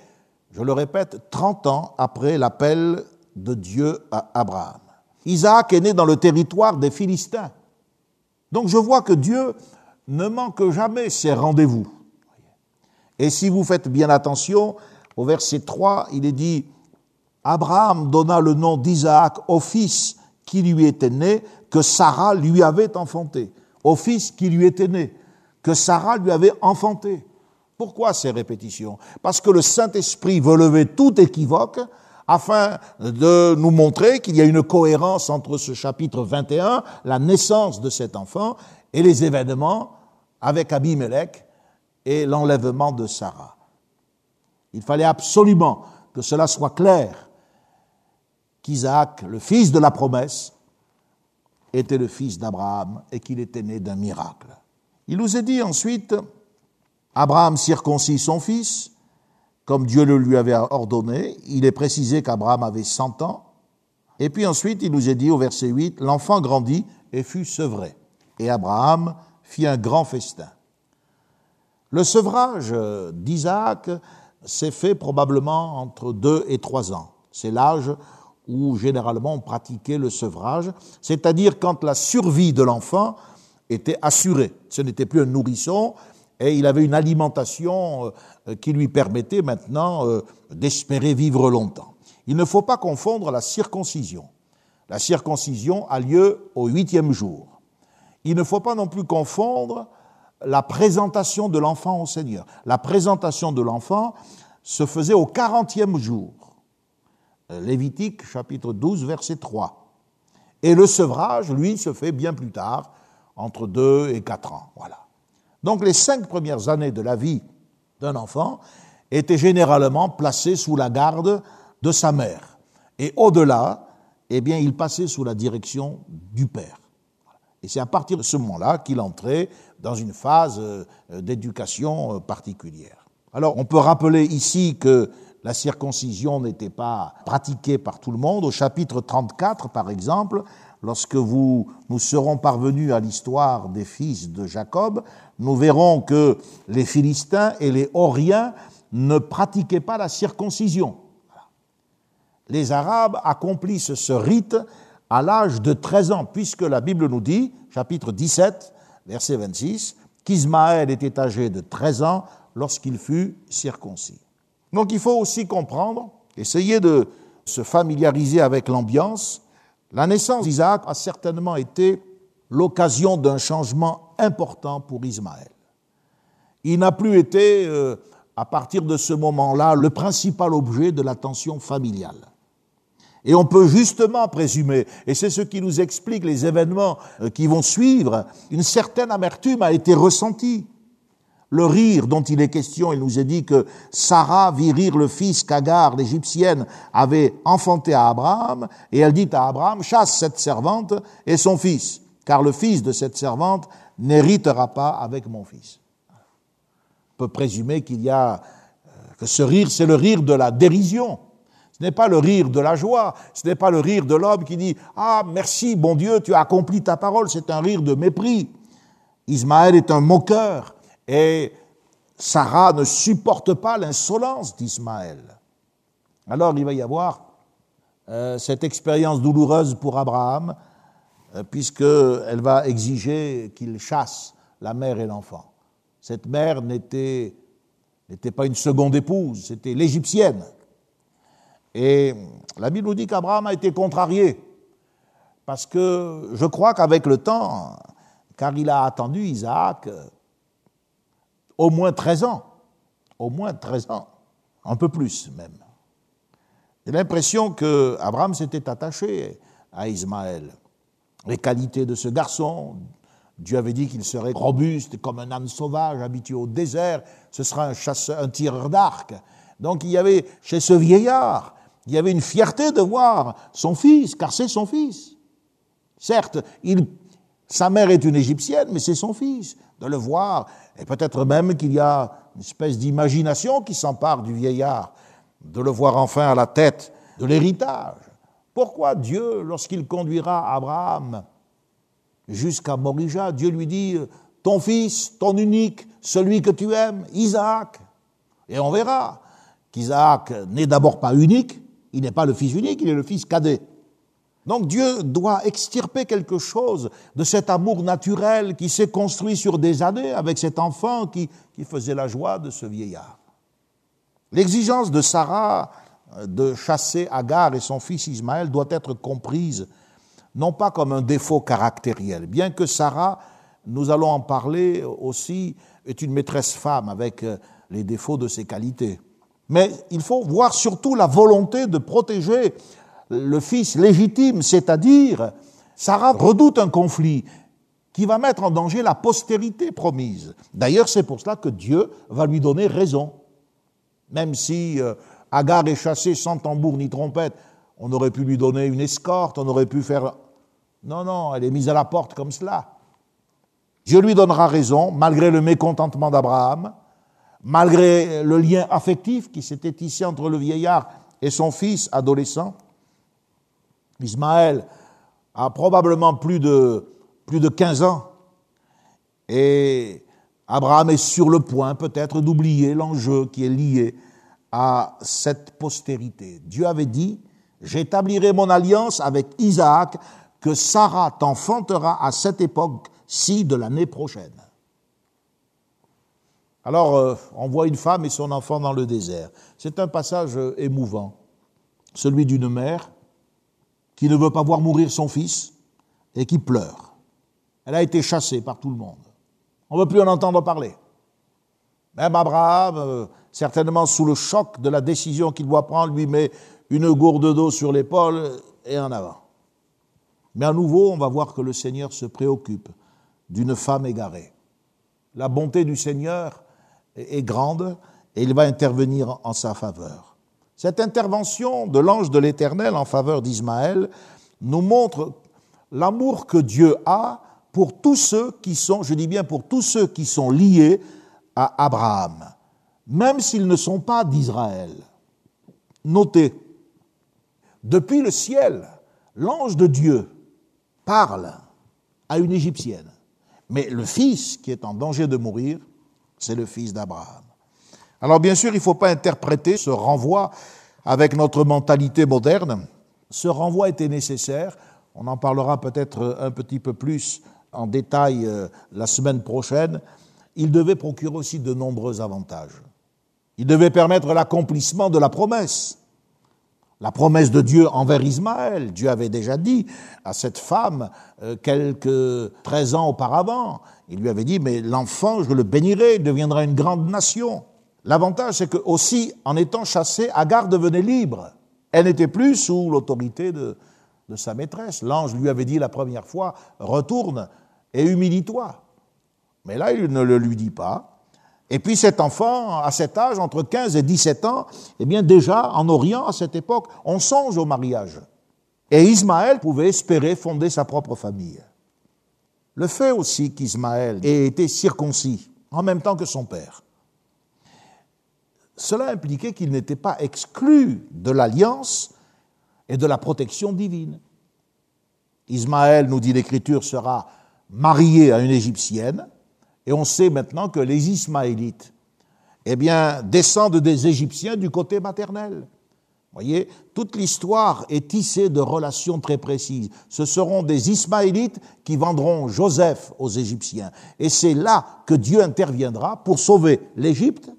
B: je le répète, 30 ans après l'appel de Dieu à Abraham. Isaac est né dans le territoire des Philistins. Donc je vois que Dieu ne manque jamais ses rendez-vous. Et si vous faites bien attention, au verset 3, il est dit, Abraham donna le nom d'Isaac au fils qui lui était né, que Sarah lui avait enfanté. Au fils qui lui était né, que Sarah lui avait enfanté. Pourquoi ces répétitions? Parce que le Saint-Esprit veut lever tout équivoque afin de nous montrer qu'il y a une cohérence entre ce chapitre 21, la naissance de cet enfant, et les événements avec Abimelech et l'enlèvement de Sarah. Il fallait absolument que cela soit clair, qu'Isaac, le fils de la promesse, était le fils d'Abraham et qu'il était né d'un miracle. Il nous est dit ensuite, Abraham circoncit son fils, comme Dieu le lui avait ordonné. Il est précisé qu'Abraham avait 100 ans. Et puis ensuite, il nous est dit au verset 8, l'enfant grandit et fut sevré. Et Abraham fit un grand festin. Le sevrage d'Isaac s'est fait probablement entre deux et trois ans. C'est l'âge où généralement on pratiquait le sevrage, c'est-à-dire quand la survie de l'enfant était assurée. Ce n'était plus un nourrisson, et il avait une alimentation euh, qui lui permettait maintenant euh, d'espérer vivre longtemps. Il ne faut pas confondre la circoncision. La circoncision a lieu au huitième jour. Il ne faut pas non plus confondre la présentation de l'enfant au Seigneur. La présentation de l'enfant se faisait au quarantième jour. Euh, Lévitique chapitre 12 verset 3. Et le sevrage, lui, se fait bien plus tard, entre deux et quatre ans. Voilà. Donc les cinq premières années de la vie d'un enfant étaient généralement placées sous la garde de sa mère. Et au-delà, eh bien, il passait sous la direction du père. Et c'est à partir de ce moment-là qu'il entrait dans une phase euh, d'éducation euh, particulière. Alors, on peut rappeler ici que la circoncision n'était pas pratiquée par tout le monde. Au chapitre 34, par exemple, lorsque nous serons parvenus à l'histoire des fils de Jacob, nous verrons que les Philistins et les Horiens ne pratiquaient pas la circoncision. Les Arabes accomplissent ce rite à l'âge de 13 ans, puisque la Bible nous dit, chapitre 17, verset 26, qu'Ismaël était âgé de 13 ans lorsqu'il fut circoncis. Donc il faut aussi comprendre, essayer de se familiariser avec l'ambiance. La naissance d'Isaac a certainement été l'occasion d'un changement important pour Ismaël. Il n'a plus été, euh, à partir de ce moment-là, le principal objet de l'attention familiale. Et on peut justement présumer, et c'est ce qui nous explique les événements euh, qui vont suivre, une certaine amertume a été ressentie. Le rire dont il est question, il nous est dit que Sarah vit rire le fils qu'Agar, l'Égyptienne, avait enfanté à Abraham, et elle dit à Abraham, chasse cette servante et son fils car le fils de cette servante n'héritera pas avec mon fils. On peut présumer qu'il y a, euh, que ce rire, c'est le rire de la dérision. Ce n'est pas le rire de la joie, ce n'est pas le rire de l'homme qui dit Ah, merci, bon Dieu, tu as accompli ta parole, c'est un rire de mépris. Ismaël est un moqueur et Sarah ne supporte pas l'insolence d'Ismaël. Alors il va y avoir euh, cette expérience douloureuse pour Abraham euh, puisqu'elle va exiger qu'il chasse la mère et l'enfant. Cette mère n'était pas une seconde épouse, c'était l'égyptienne. Et la Bible nous dit qu'Abraham a été contrarié, parce que je crois qu'avec le temps, car il a attendu Isaac euh, au moins 13 ans, au moins 13 ans, un peu plus même. J'ai l'impression qu'Abraham s'était attaché à Ismaël les qualités de ce garçon. Dieu avait dit qu'il serait robuste comme un âne sauvage habitué au désert, ce sera un chasseur, un tireur d'arc. Donc il y avait chez ce vieillard, il y avait une fierté de voir son fils, car c'est son fils. Certes, sa mère est une Égyptienne, mais c'est son fils. De le voir, et peut-être même qu'il y a une espèce d'imagination qui s'empare du vieillard, de le voir enfin à la tête de l'héritage. Pourquoi Dieu, lorsqu'il conduira Abraham jusqu'à Morija, Dieu lui dit, ton fils, ton unique, celui que tu aimes, Isaac. Et on verra qu'Isaac n'est d'abord pas unique, il n'est pas le fils unique, il est le fils cadet. Donc Dieu doit extirper quelque chose de cet amour naturel qui s'est construit sur des années avec cet enfant qui, qui faisait la joie de ce vieillard. L'exigence de Sarah de chasser Agar et son fils Ismaël doit être comprise non pas comme un défaut caractériel, bien que Sarah, nous allons en parler aussi, est une maîtresse femme avec euh, les défauts de ses qualités. Mais il faut voir surtout la volonté de protéger le fils légitime, c'est-à-dire Sarah redoute un conflit qui va mettre en danger la postérité promise. D'ailleurs, c'est pour cela que Dieu va lui donner raison. Même si euh, Agar est chassée sans tambour ni trompette, on aurait pu lui donner une escorte, on aurait pu faire... Non, non, elle est mise à la porte comme cela. Dieu lui donnera raison, malgré le mécontentement d'Abraham, malgré le lien affectif qui s'était tissé entre le vieillard et son fils adolescent. Ismaël a probablement plus de, plus de 15 ans et Abraham est sur le point peut-être d'oublier l'enjeu qui est lié à cette postérité. Dieu avait dit, j'établirai mon alliance avec Isaac, que Sarah t'enfantera à cette époque-ci de l'année prochaine. Alors, euh, on voit une femme et son enfant dans le désert. C'est un passage émouvant, celui d'une mère qui ne veut pas voir mourir son fils et qui pleure. Elle a été chassée par tout le monde. On ne veut plus en entendre parler. Même Abraham, euh, certainement sous le choc de la décision qu'il doit prendre, lui met une gourde d'eau sur l'épaule et en avant. Mais à nouveau, on va voir que le Seigneur se préoccupe d'une femme égarée. La bonté du Seigneur est grande et il va intervenir en sa faveur. Cette intervention de l'ange de l'Éternel en faveur d'Ismaël nous montre l'amour que Dieu a pour tous ceux qui sont, je dis bien pour tous ceux qui sont liés à Abraham, même s'ils ne sont pas d'Israël. Notez, depuis le ciel, l'ange de Dieu parle à une Égyptienne, mais le fils qui est en danger de mourir, c'est le fils d'Abraham. Alors bien sûr, il ne faut pas interpréter ce renvoi avec notre mentalité moderne. Ce renvoi était nécessaire. On en parlera peut-être un petit peu plus en détail euh, la semaine prochaine. Il devait procurer aussi de nombreux avantages. Il devait permettre l'accomplissement de la promesse. La promesse de Dieu envers Ismaël. Dieu avait déjà dit à cette femme euh, quelques 13 ans auparavant, il lui avait dit, mais l'enfant, je le bénirai, il deviendra une grande nation. L'avantage, c'est que aussi, en étant chassée, Agar devenait libre. Elle n'était plus sous l'autorité de, de sa maîtresse. L'ange lui avait dit la première fois, retourne et humilie-toi. Mais là, il ne le lui dit pas. Et puis cet enfant, à cet âge, entre 15 et 17 ans, eh bien déjà, en Orient, à cette époque, on songe au mariage. Et Ismaël pouvait espérer fonder sa propre famille. Le fait aussi qu'Ismaël ait été circoncis en même temps que son père, cela impliquait qu'il n'était pas exclu de l'alliance et de la protection divine. Ismaël, nous dit l'Écriture, sera marié à une Égyptienne, et on sait maintenant que les Ismaélites, eh bien, descendent des Égyptiens du côté maternel. Voyez, toute l'histoire est tissée de relations très précises. Ce seront des Ismaélites qui vendront Joseph aux Égyptiens. Et c'est là que Dieu interviendra pour sauver l'Égypte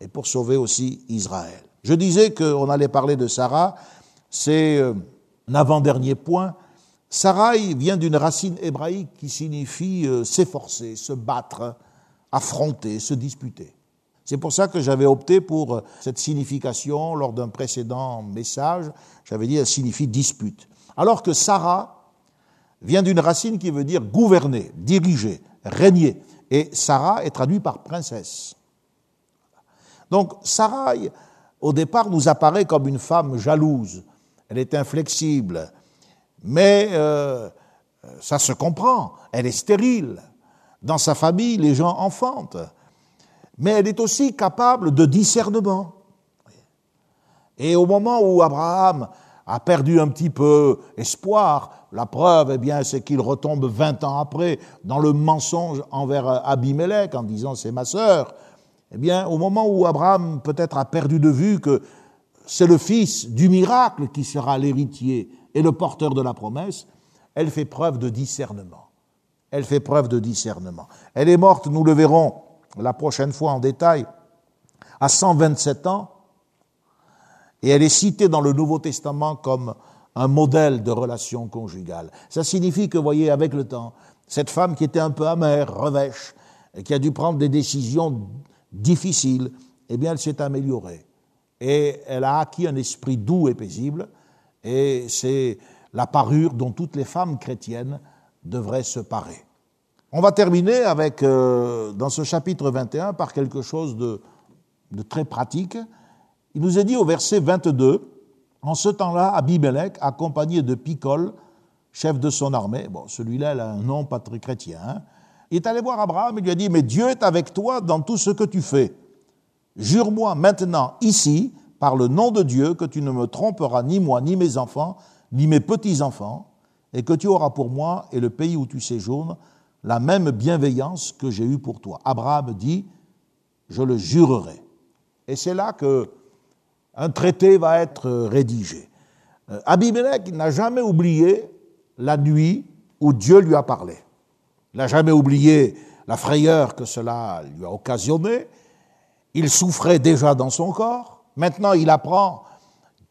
B: et pour sauver aussi Israël. Je disais qu'on allait parler de Sarah, c'est euh, un avant-dernier point. Sarai vient d'une racine hébraïque qui signifie euh, s'efforcer, se battre, affronter, se disputer. C'est pour ça que j'avais opté pour euh, cette signification lors d'un précédent message. J'avais dit elle signifie dispute. Alors que Sarah vient d'une racine qui veut dire gouverner, diriger, régner. Et Sarah est traduit par princesse. Donc Sarai, au départ, nous apparaît comme une femme jalouse. Elle est inflexible. Mais euh, ça se comprend, elle est stérile. Dans sa famille, les gens enfantent. Mais elle est aussi capable de discernement. Et au moment où Abraham a perdu un petit peu espoir, la preuve, eh bien, c'est qu'il retombe 20 ans après dans le mensonge envers Abimelech en disant c'est ma sœur. Eh bien, au moment où Abraham peut-être a perdu de vue que c'est le fils du miracle qui sera l'héritier et le porteur de la promesse, elle fait preuve de discernement. Elle fait preuve de discernement. Elle est morte, nous le verrons la prochaine fois en détail, à 127 ans, et elle est citée dans le Nouveau Testament comme un modèle de relation conjugale. Ça signifie que, vous voyez, avec le temps, cette femme qui était un peu amère, revêche, et qui a dû prendre des décisions difficiles, eh bien, elle s'est améliorée. Et elle a acquis un esprit doux et paisible, et c'est la parure dont toutes les femmes chrétiennes devraient se parer. On va terminer avec, euh, dans ce chapitre 21, par quelque chose de, de très pratique. Il nous est dit au verset 22, en ce temps-là, Abimelech, accompagné de Picol, chef de son armée, bon, celui-là, il a un nom pas très chrétien, hein, il est allé voir Abraham et lui a dit, mais Dieu est avec toi dans tout ce que tu fais. Jure-moi maintenant, ici, par le nom de Dieu, que tu ne me tromperas ni moi, ni mes enfants, ni mes petits-enfants, et que tu auras pour moi et le pays où tu séjournes la même bienveillance que j'ai eue pour toi. Abraham dit, je le jurerai. Et c'est là que un traité va être rédigé. Euh, Abimelech n'a jamais oublié la nuit où Dieu lui a parlé. Il n'a jamais oublié la frayeur que cela lui a occasionné. Il souffrait déjà dans son corps. Maintenant, il apprend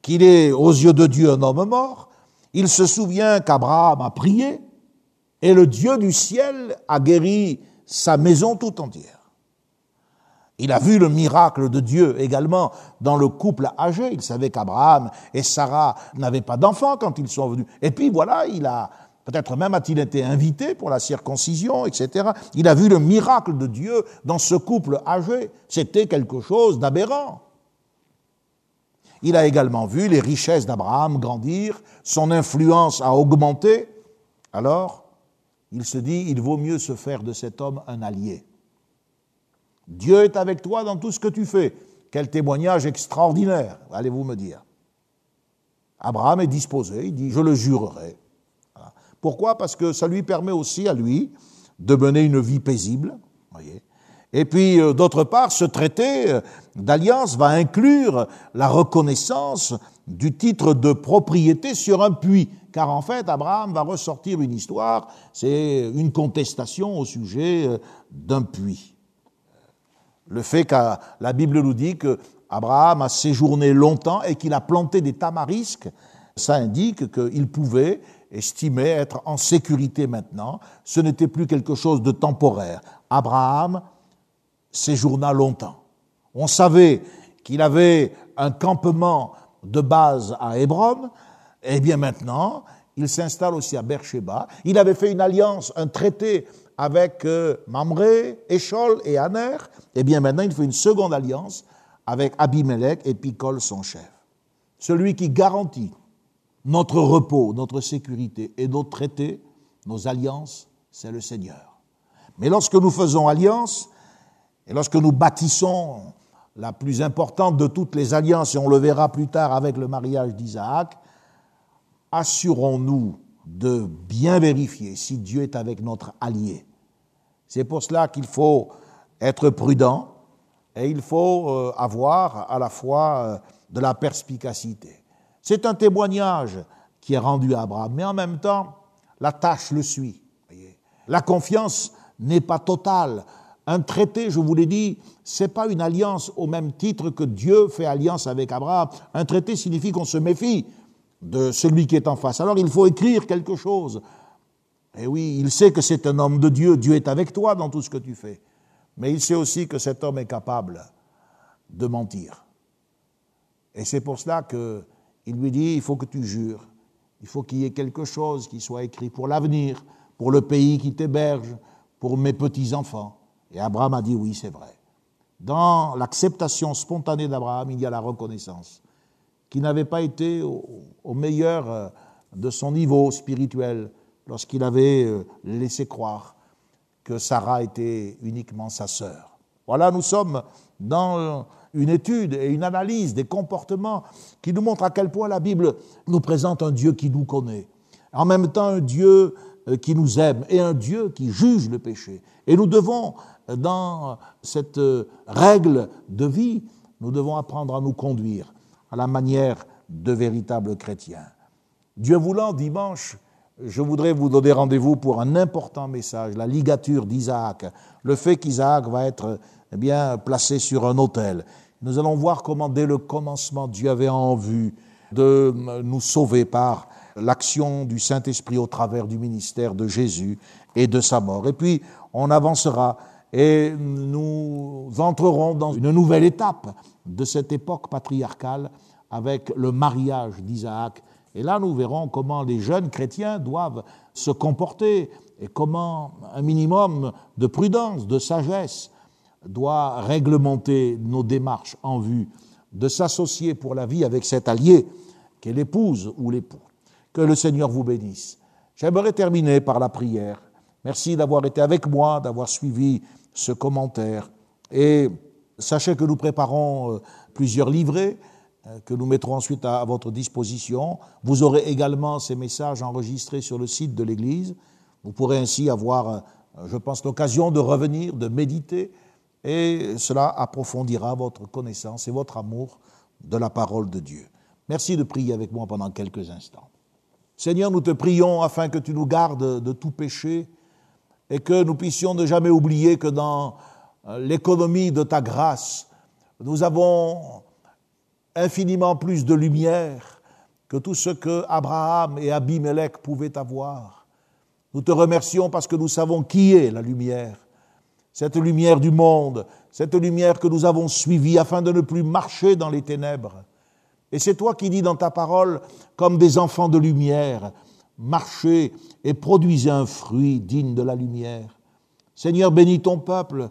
B: qu'il est aux yeux de Dieu un homme mort. Il se souvient qu'Abraham a prié et le Dieu du ciel a guéri sa maison tout entière. Il a vu le miracle de Dieu également dans le couple âgé. Il savait qu'Abraham et Sarah n'avaient pas d'enfants quand ils sont venus. Et puis voilà, il a, peut-être même a-t-il été invité pour la circoncision, etc. Il a vu le miracle de Dieu dans ce couple âgé. C'était quelque chose d'aberrant. Il a également vu les richesses d'Abraham grandir, son influence a augmenté. Alors, il se dit, il vaut mieux se faire de cet homme un allié. Dieu est avec toi dans tout ce que tu fais. Quel témoignage extraordinaire, allez-vous me dire. Abraham est disposé, il dit, je le jurerai. Pourquoi? Parce que ça lui permet aussi à lui de mener une vie paisible. Et puis, euh, d'autre part, ce traité euh, d'alliance va inclure la reconnaissance du titre de propriété sur un puits. Car en fait, Abraham va ressortir une histoire, c'est une contestation au sujet euh, d'un puits. Le fait que la Bible nous dit que Abraham a séjourné longtemps et qu'il a planté des tamarisques, ça indique qu'il pouvait estimer être en sécurité maintenant. Ce n'était plus quelque chose de temporaire. Abraham séjourna longtemps. On savait qu'il avait un campement de base à Hébron, et bien maintenant, il s'installe aussi à Beersheba. Il avait fait une alliance, un traité avec euh, Mamré, Échol et Aner, et bien maintenant il fait une seconde alliance avec Abimelech et Picol, son chef. Celui qui garantit notre repos, notre sécurité et notre traités, nos alliances, c'est le Seigneur. Mais lorsque nous faisons alliance, et lorsque nous bâtissons la plus importante de toutes les alliances, et on le verra plus tard avec le mariage d'Isaac, assurons-nous de bien vérifier si Dieu est avec notre allié. C'est pour cela qu'il faut être prudent et il faut euh, avoir à la fois euh, de la perspicacité. C'est un témoignage qui est rendu à Abraham, mais en même temps, la tâche le suit. La confiance n'est pas totale. Un traité, je vous l'ai dit, c'est pas une alliance au même titre que Dieu fait alliance avec Abraham. Un traité signifie qu'on se méfie de celui qui est en face. Alors il faut écrire quelque chose. Et oui, il sait que c'est un homme de Dieu, Dieu est avec toi dans tout ce que tu fais. Mais il sait aussi que cet homme est capable de mentir. Et c'est pour cela qu'il lui dit, il faut que tu jures, il faut qu'il y ait quelque chose qui soit écrit pour l'avenir, pour le pays qui t'héberge, pour mes petits-enfants. Et Abraham a dit, oui, c'est vrai. Dans l'acceptation spontanée d'Abraham, il y a la reconnaissance qui n'avait pas été au, meilleur euh, de son niveau spirituel, lorsqu'il avait euh, laissé croire que Sarah était uniquement sa sœur. Voilà, nous sommes dans une étude et une analyse des comportements qui nous montrent à quel point la Bible nous présente un Dieu qui nous connaît, en même temps un Dieu euh, qui nous aime et un Dieu qui juge le péché. Et nous devons, dans cette euh, règle de vie, nous devons apprendre à nous conduire à la manière de véritables chrétiens. Dieu voulant, dimanche, je voudrais vous donner rendez-vous pour un important message, la ligature d'Isaac, le fait qu'Isaac va être eh bien, placé sur un autel. Nous allons voir comment, dès le commencement, Dieu avait en vue de nous sauver par l'action du Saint-Esprit au travers du ministère de Jésus et de sa mort. Et puis, on avancera et nous entrerons dans une nouvelle étape de cette époque patriarcale avec le mariage d'Isaac et là, nous verrons comment les jeunes chrétiens doivent se comporter et comment un minimum de prudence, de sagesse doit réglementer nos démarches en vue de s'associer pour la vie avec cet allié qu'est l'épouse ou l'époux. Que le Seigneur vous bénisse. J'aimerais terminer par la prière. Merci d'avoir été avec moi, d'avoir suivi ce commentaire. Et sachez que nous préparons euh, plusieurs livrets euh, que nous mettrons ensuite à, votre disposition. Vous aurez également ces messages enregistrés sur le site de l'Église. Vous pourrez ainsi avoir, euh, je pense, l'occasion de revenir, de méditer, et cela approfondira votre connaissance et votre amour de la parole de Dieu. Merci de prier avec moi pendant quelques instants. Seigneur, nous te prions afin que tu nous gardes de tout péché et que nous puissions ne jamais oublier que dans euh, l'économie de ta grâce, nous avons infiniment plus de lumière que tout ce que Abraham et Abimelech pouvaient avoir. Nous te remercions parce que nous savons qui est la lumière, cette lumière du monde, cette lumière que nous avons suivie afin de ne plus marcher dans les ténèbres. Et c'est toi qui dis dans ta parole, comme des enfants de lumière, marchez et produisez un fruit digne de la lumière. Seigneur, bénis ton peuple,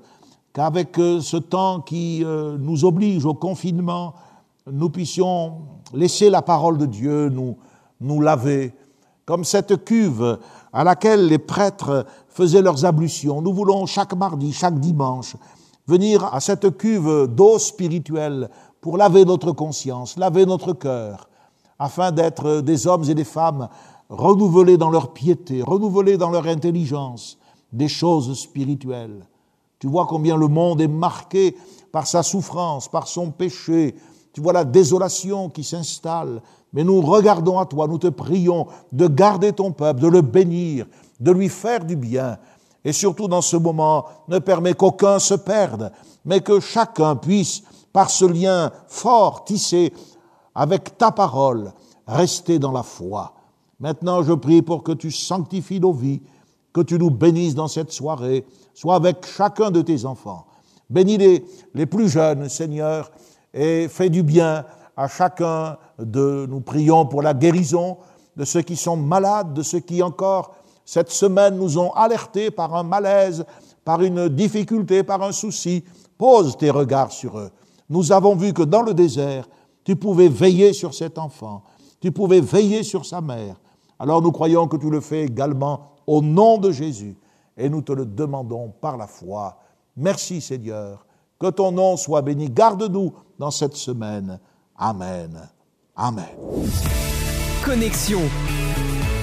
B: qu'avec euh, ce temps qui euh, nous oblige au confinement, nous puissions laisser la parole de Dieu nous, nous laver, comme cette cuve à laquelle les prêtres faisaient leurs ablutions. Nous voulons chaque mardi, chaque dimanche, venir à cette cuve d'eau spirituelle pour laver notre conscience, laver notre cœur, afin d'être des hommes et des femmes renouvelés dans leur piété, renouvelés dans leur intelligence, des choses spirituelles. Tu vois combien le monde est marqué par sa souffrance, par son péché, tu vois la désolation qui s'installe. Mais nous regardons à toi, nous te prions de garder ton peuple, de le bénir, de lui faire du bien. Et surtout dans ce moment, ne permets qu'aucun se perde, mais que chacun puisse, par ce lien fort tissé avec ta parole, rester dans la foi. Maintenant, je prie pour que tu sanctifies nos vies, que tu nous bénisses dans cette soirée, sois avec chacun de tes enfants. Bénis les, les plus jeunes, Seigneur, et fais du bien à chacun de nous prions pour la guérison de ceux qui sont malades, de ceux qui encore cette semaine nous ont alertés par un malaise, par une difficulté, par un souci. Pose tes regards sur eux. Nous avons vu que dans le désert, tu pouvais veiller sur cet enfant, tu pouvais veiller sur sa mère. Alors nous croyons que tu le fais également au nom de Jésus et nous te le demandons par la foi. Merci Seigneur que ton nom soit béni. Garde-nous dans cette semaine. Amen. Amen.